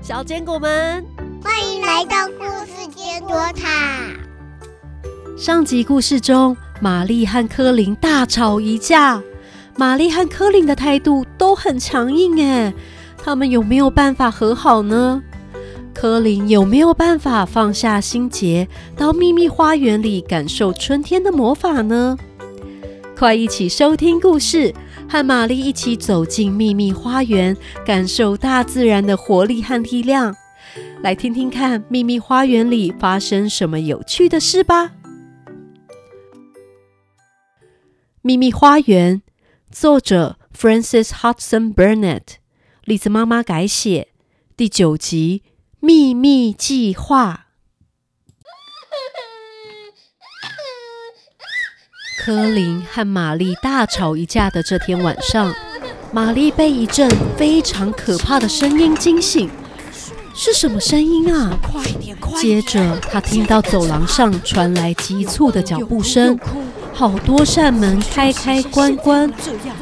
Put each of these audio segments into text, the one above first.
小坚果们，欢迎来到故事坚果塔。上集故事中，玛丽和柯林大吵一架。玛丽和柯林的态度都很强硬，哎，他们有没有办法和好呢？柯林有没有办法放下心结，到秘密花园里感受春天的魔法呢？快一起收听故事，和玛丽一起走进秘密花园，感受大自然的活力和力量。来听听看，秘密花园里发生什么有趣的事吧！秘密花园，作者 Francis Hudson Burnett，栗子妈妈改写，第九集。秘密计划。柯林和玛丽大吵一架的这天晚上，玛丽被一阵非常可怕的声音惊醒。是什么声音啊？快点！快接着，她听到走廊上传来急促的脚步声，好多扇门开开关关，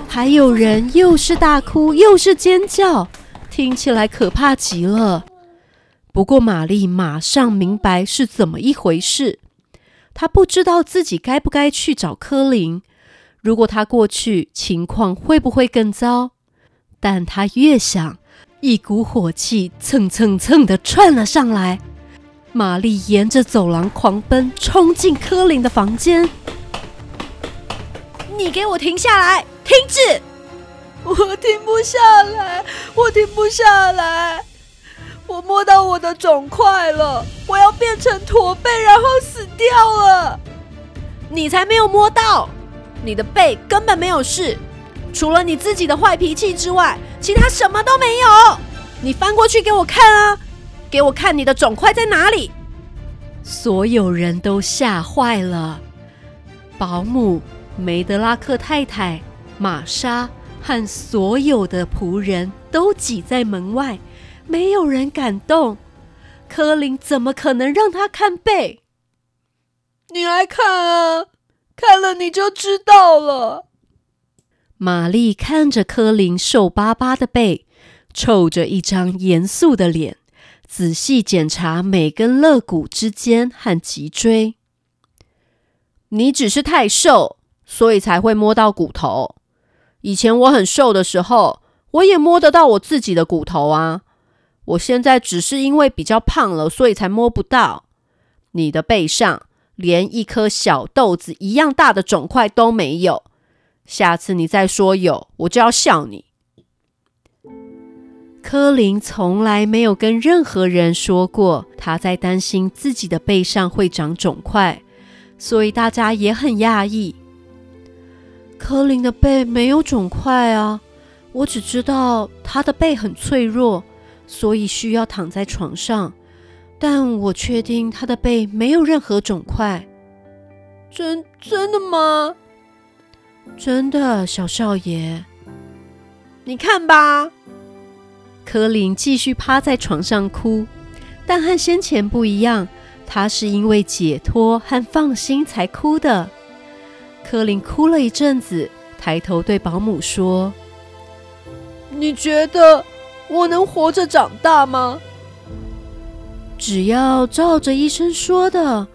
还有人又是大哭又是尖叫，听起来可怕极了。不过，玛丽马上明白是怎么一回事。她不知道自己该不该去找柯林。如果他过去，情况会不会更糟？但他越想，一股火气蹭蹭蹭的窜了上来。玛丽沿着走廊狂奔，冲进柯林的房间。你给我停下来！停止！我停不下来，我停不下来。我摸到我的肿块了，我要变成驼背，然后死掉了。你才没有摸到，你的背根本没有事，除了你自己的坏脾气之外，其他什么都没有。你翻过去给我看啊，给我看你的肿块在哪里。所有人都吓坏了，保姆梅德拉克太太、玛莎和所有的仆人都挤在门外。没有人敢动，柯林怎么可能让他看背？你来看啊，看了你就知道了。玛丽看着柯林瘦巴巴的背，臭着一张严肃的脸，仔细检查每根肋骨之间和脊椎。你只是太瘦，所以才会摸到骨头。以前我很瘦的时候，我也摸得到我自己的骨头啊。我现在只是因为比较胖了，所以才摸不到。你的背上连一颗小豆子一样大的肿块都没有。下次你再说有，我就要笑你。柯林从来没有跟任何人说过他在担心自己的背上会长肿块，所以大家也很讶异。柯林的背没有肿块啊，我只知道他的背很脆弱。所以需要躺在床上，但我确定他的背没有任何肿块。真真的吗？真的，小少爷。你看吧。柯林继续趴在床上哭，但和先前不一样，他是因为解脱和放心才哭的。柯林哭了一阵子，抬头对保姆说：“你觉得？”我能活着长大吗？只要照着医生说的，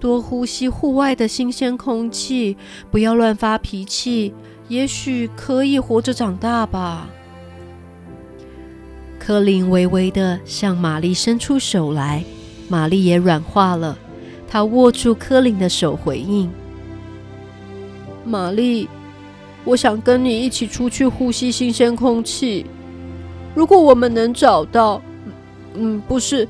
多呼吸户外的新鲜空气，不要乱发脾气，也许可以活着长大吧。柯林微微的向玛丽伸出手来，玛丽也软化了，她握住柯林的手回应：“玛丽，我想跟你一起出去呼吸新鲜空气。”如果我们能找到，嗯，不是，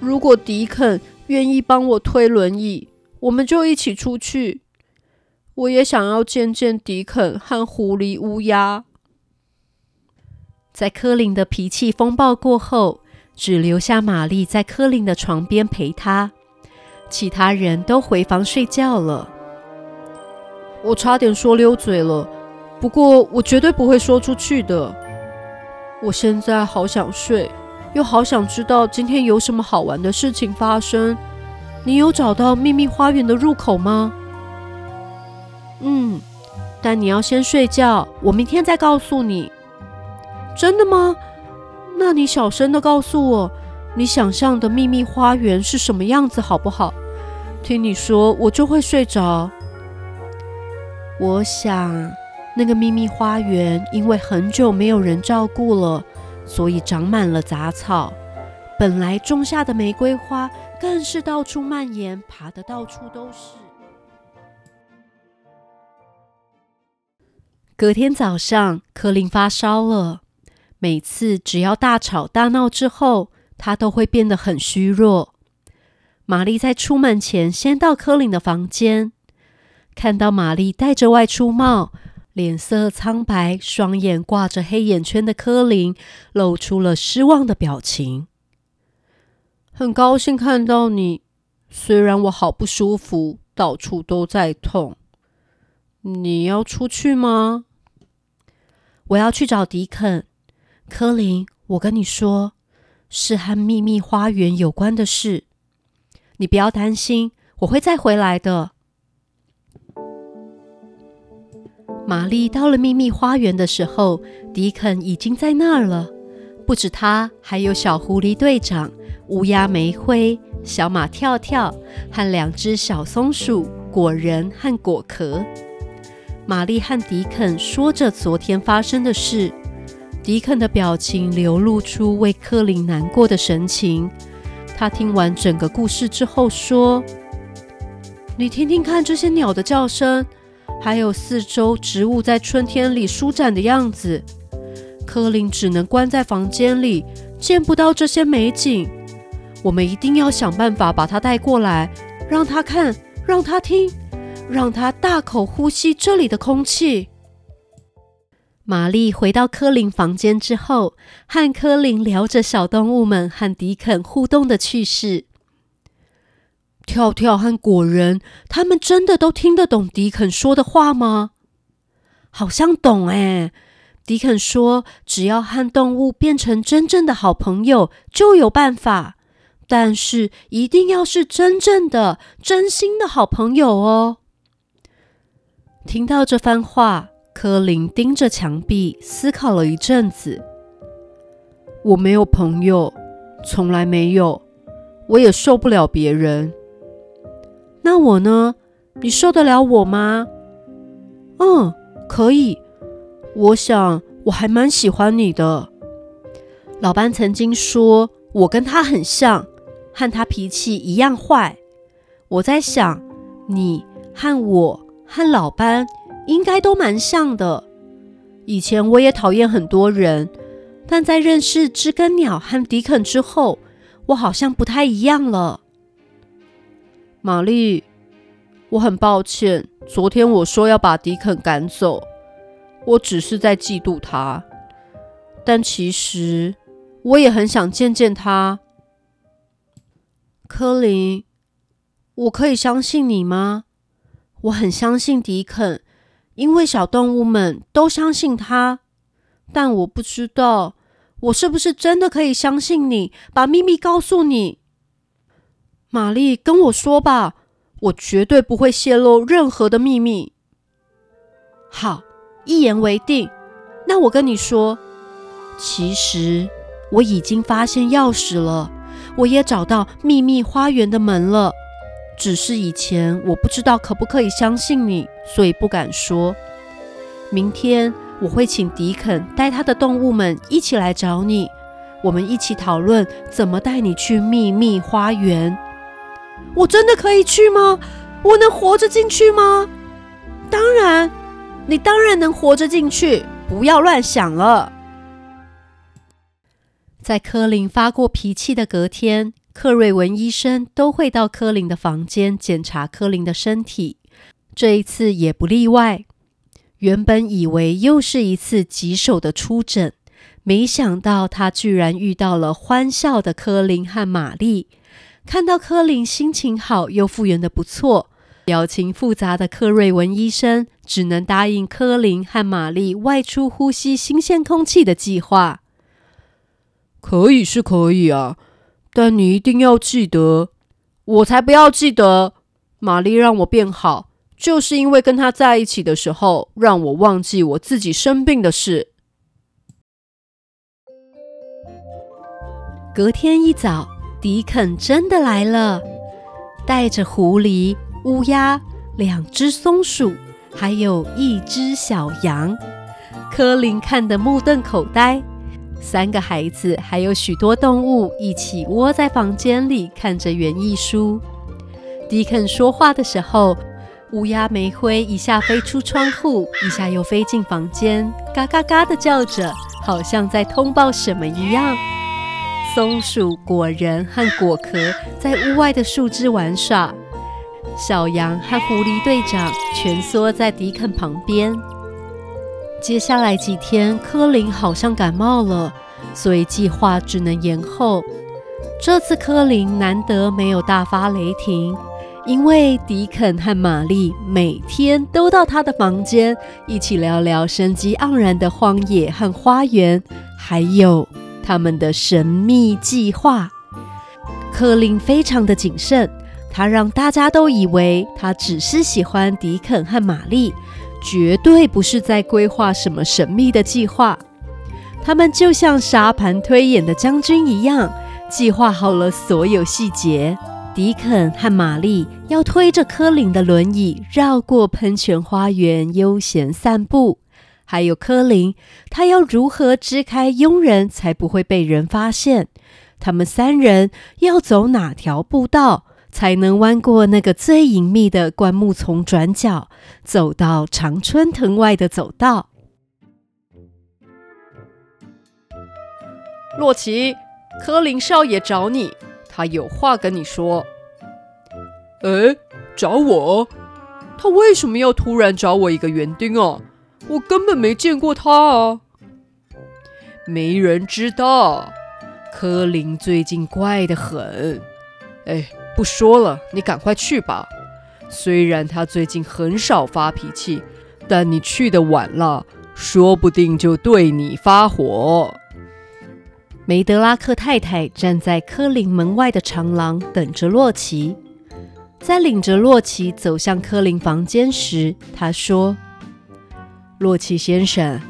如果迪肯愿意帮我推轮椅，我们就一起出去。我也想要见见迪肯和狐狸乌鸦。在柯林的脾气风暴过后，只留下玛丽在柯林的床边陪他，其他人都回房睡觉了。我差点说溜嘴了，不过我绝对不会说出去的。我现在好想睡，又好想知道今天有什么好玩的事情发生。你有找到秘密花园的入口吗？嗯，但你要先睡觉，我明天再告诉你。真的吗？那你小声的告诉我，你想象的秘密花园是什么样子，好不好？听你说，我就会睡着。我想，那个秘密花园因为很久没有人照顾了，所以长满了杂草。本来种下的玫瑰花更是到处蔓延，爬得到处都是。隔天早上，柯林发烧了。每次只要大吵大闹之后，他都会变得很虚弱。玛丽在出门前先到柯林的房间，看到玛丽戴着外出帽，脸色苍白，双眼挂着黑眼圈的柯林，露出了失望的表情。很高兴看到你，虽然我好不舒服，到处都在痛。你要出去吗？我要去找迪肯。柯林，我跟你说，是和秘密花园有关的事。你不要担心，我会再回来的。玛丽到了秘密花园的时候，迪肯已经在那儿了。不止他，还有小狐狸队长。乌鸦梅灰、小马跳跳和两只小松鼠果仁和果壳，玛丽和迪肯说着昨天发生的事。迪肯的表情流露出为柯林难过的神情。他听完整个故事之后说：“你听听看，这些鸟的叫声，还有四周植物在春天里舒展的样子。柯林只能关在房间里，见不到这些美景。”我们一定要想办法把他带过来，让他看，让他听，让他大口呼吸这里的空气。玛丽回到科林房间之后，和科林聊着小动物们和迪肯互动的趣事。跳跳和果仁，他们真的都听得懂迪肯说的话吗？好像懂哎。迪肯说，只要和动物变成真正的好朋友，就有办法。但是一定要是真正的、真心的好朋友哦。听到这番话，柯林盯着墙壁思考了一阵子。我没有朋友，从来没有，我也受不了别人。那我呢？你受得了我吗？嗯，可以。我想我还蛮喜欢你的。老班曾经说我跟他很像。和他脾气一样坏，我在想，你和我和老班应该都蛮像的。以前我也讨厌很多人，但在认识知更鸟和迪肯之后，我好像不太一样了。玛丽，我很抱歉，昨天我说要把迪肯赶走，我只是在嫉妒他，但其实我也很想见见他。柯林，我可以相信你吗？我很相信迪肯，因为小动物们都相信他。但我不知道，我是不是真的可以相信你，把秘密告诉你？玛丽，跟我说吧，我绝对不会泄露任何的秘密。好，一言为定。那我跟你说，其实我已经发现钥匙了。我也找到秘密花园的门了，只是以前我不知道可不可以相信你，所以不敢说。明天我会请迪肯带他的动物们一起来找你，我们一起讨论怎么带你去秘密花园。我真的可以去吗？我能活着进去吗？当然，你当然能活着进去，不要乱想了。在柯林发过脾气的隔天，克瑞文医生都会到柯林的房间检查柯林的身体，这一次也不例外。原本以为又是一次棘手的出诊，没想到他居然遇到了欢笑的柯林和玛丽。看到柯林心情好又复原的不错，表情复杂的克瑞文医生只能答应柯林和玛丽外出呼吸新鲜空气的计划。可以是可以啊，但你一定要记得，我才不要记得。玛丽让我变好，就是因为跟她在一起的时候，让我忘记我自己生病的事。隔天一早，迪肯真的来了，带着狐狸、乌鸦、两只松鼠，还有一只小羊。柯林看得目瞪口呆。三个孩子还有许多动物一起窝在房间里，看着园艺书。迪肯说话的时候，乌鸦煤灰一下飞出窗户，一下又飞进房间，嘎嘎嘎的叫着，好像在通报什么一样。松鼠、果仁和果壳在屋外的树枝玩耍，小羊和狐狸队长蜷缩在迪肯旁边。接下来几天，柯林好像感冒了，所以计划只能延后。这次柯林难得没有大发雷霆，因为迪肯和玛丽每天都到他的房间一起聊聊生机盎然的荒野和花园，还有他们的神秘计划。柯林非常的谨慎，他让大家都以为他只是喜欢迪肯和玛丽。绝对不是在规划什么神秘的计划，他们就像沙盘推演的将军一样，计划好了所有细节。迪肯和玛丽要推着科林的轮椅绕过喷泉花园，悠闲散步。还有柯林，他要如何支开佣人才不会被人发现？他们三人要走哪条步道？才能弯过那个最隐秘的灌木丛转角，走到常春藤外的走道。洛奇，柯林少爷找你，他有话跟你说。哎，找我？他为什么要突然找我一个园丁啊？我根本没见过他啊！没人知道，科林最近怪得很。哎。不说了，你赶快去吧。虽然他最近很少发脾气，但你去的晚了，说不定就对你发火。梅德拉克太太站在科林门外的长廊等着洛奇，在领着洛奇走向科林房间时，他说：“洛奇先生，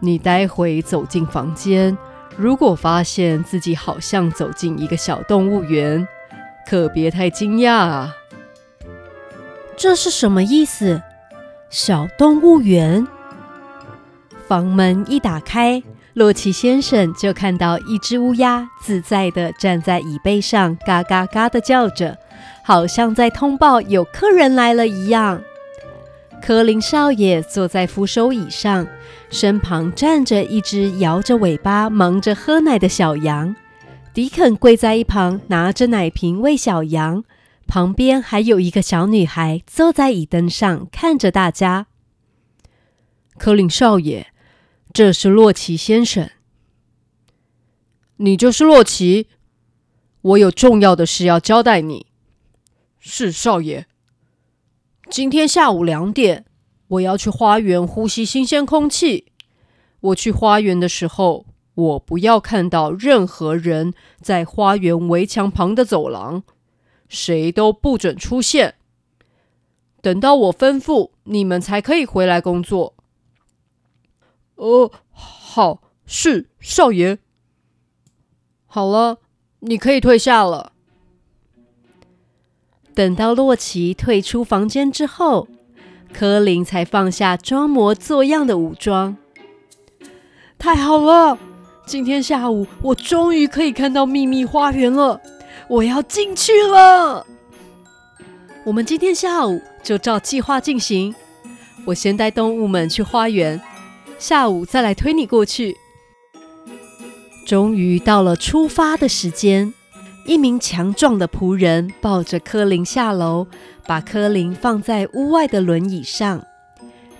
你待会走进房间，如果发现自己好像走进一个小动物园。”可别太惊讶啊！这是什么意思？小动物园。房门一打开，洛奇先生就看到一只乌鸦自在的站在椅背上，嘎嘎嘎的叫着，好像在通报有客人来了一样。科林少爷坐在扶手椅上，身旁站着一只摇着尾巴、忙着喝奶的小羊。迪肯跪在一旁，拿着奶瓶喂小羊。旁边还有一个小女孩坐在椅凳上，看着大家。科林少爷，这是洛奇先生。你就是洛奇？我有重要的事要交代你。是少爷。今天下午两点，我要去花园呼吸新鲜空气。我去花园的时候。我不要看到任何人在花园围墙旁的走廊，谁都不准出现。等到我吩咐，你们才可以回来工作。哦，好，是少爷。好了，你可以退下了。等到洛奇退出房间之后，柯林才放下装模作样的武装。太好了！今天下午，我终于可以看到秘密花园了。我要进去了。我们今天下午就照计划进行。我先带动物们去花园，下午再来推你过去。终于到了出发的时间，一名强壮的仆人抱着柯林下楼，把柯林放在屋外的轮椅上。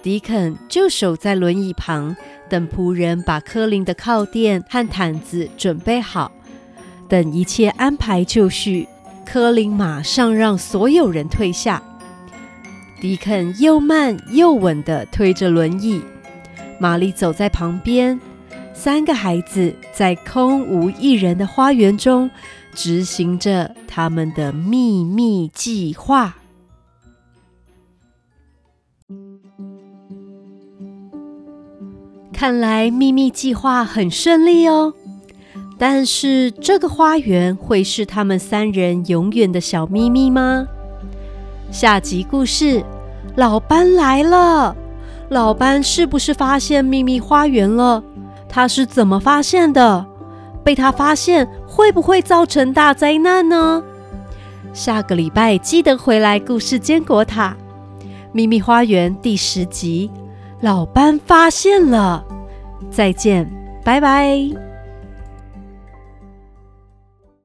迪肯就守在轮椅旁。等仆人把柯林的靠垫和毯子准备好，等一切安排就绪，柯林马上让所有人退下。迪肯又慢又稳地推着轮椅，玛丽走在旁边。三个孩子在空无一人的花园中执行着他们的秘密计划。看来秘密计划很顺利哦。但是这个花园会是他们三人永远的小秘密吗？下集故事，老班来了。老班是不是发现秘密花园了？他是怎么发现的？被他发现会不会造成大灾难呢？下个礼拜记得回来故事坚果塔秘密花园第十集，老班发现了。再见，拜拜。